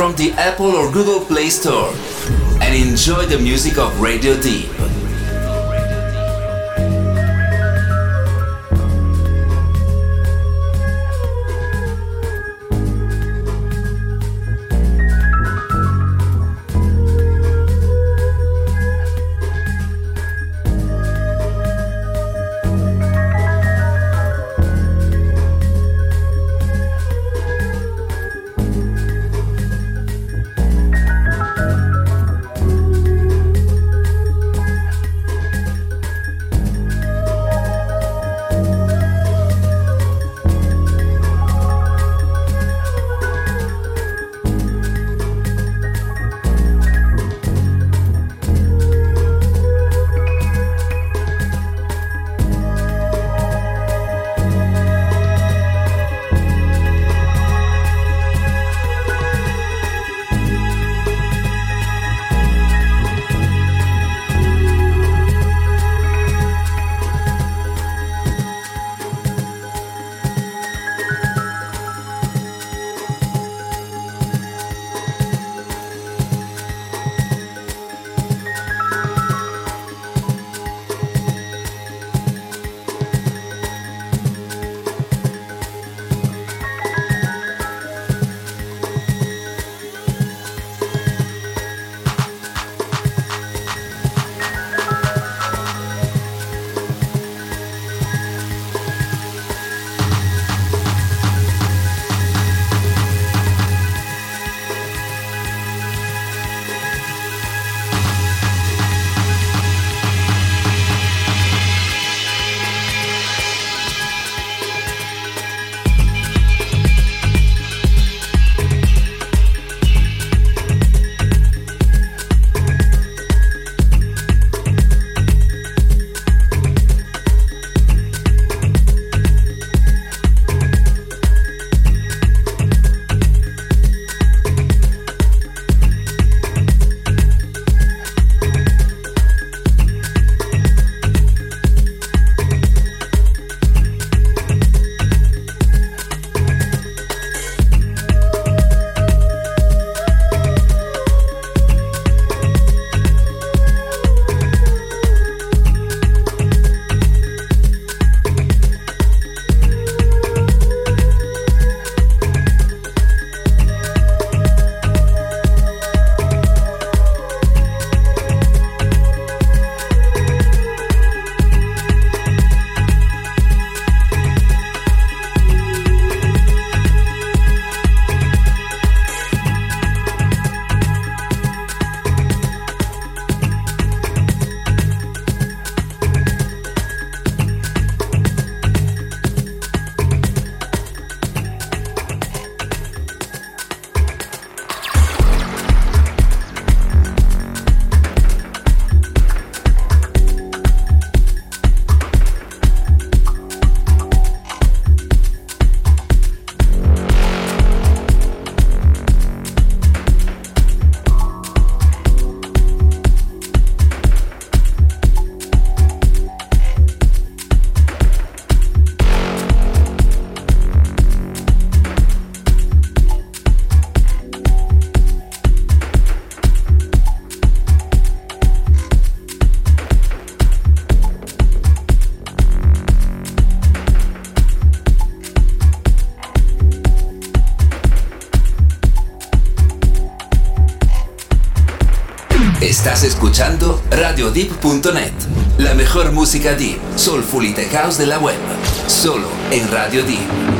From the Apple or Google Play Store and enjoy the music of Radio Deep. Escuchando RadioDeep.net, la mejor música deep, soulful y tech house de la web, solo en Radio Deep.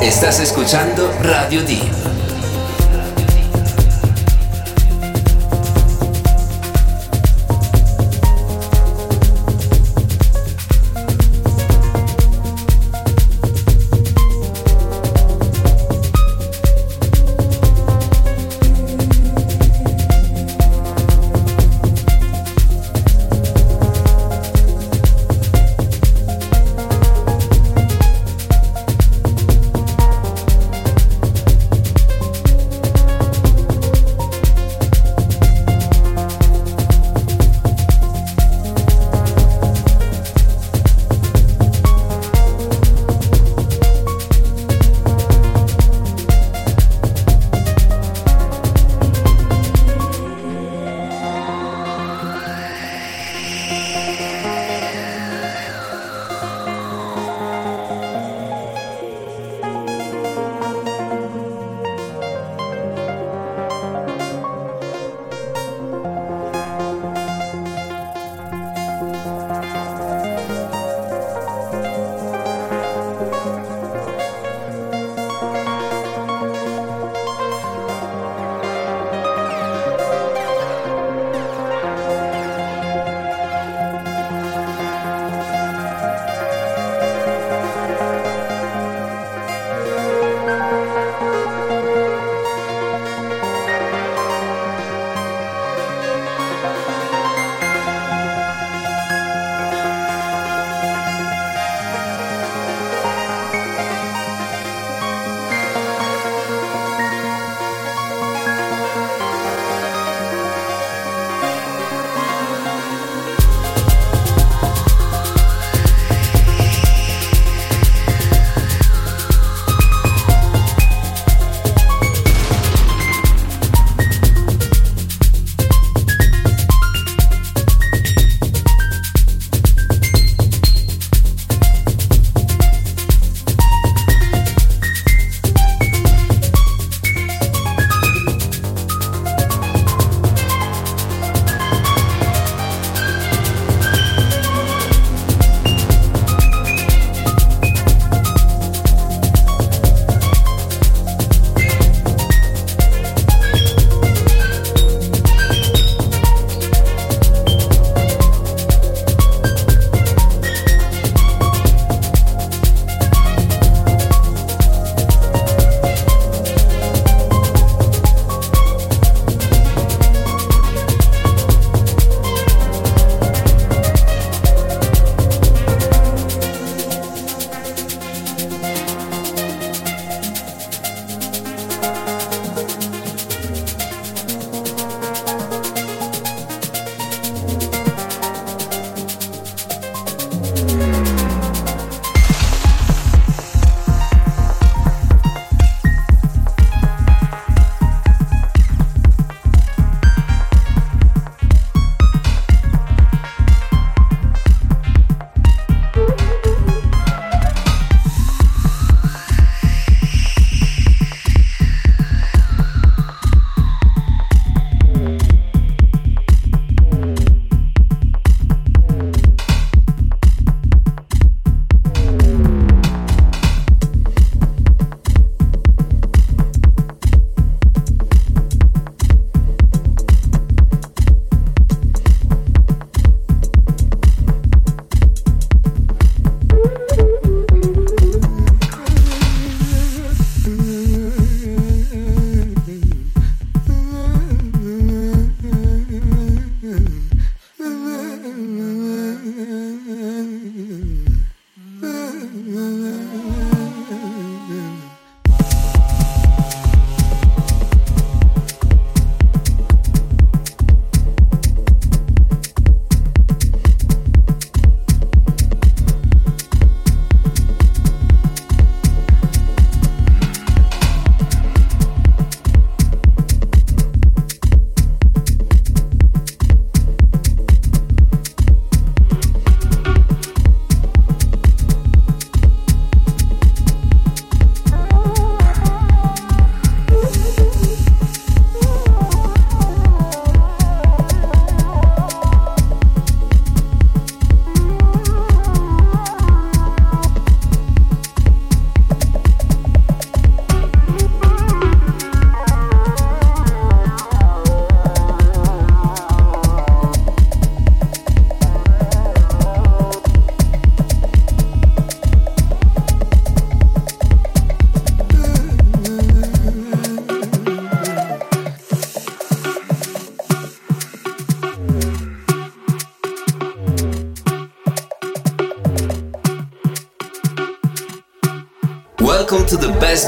Estás escuchando Radio D.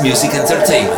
music entertainment.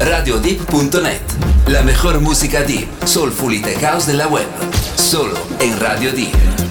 RadioDeep.net. La mejor música deep, soulful y tech house de la web. Solo en Radio Deep.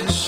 is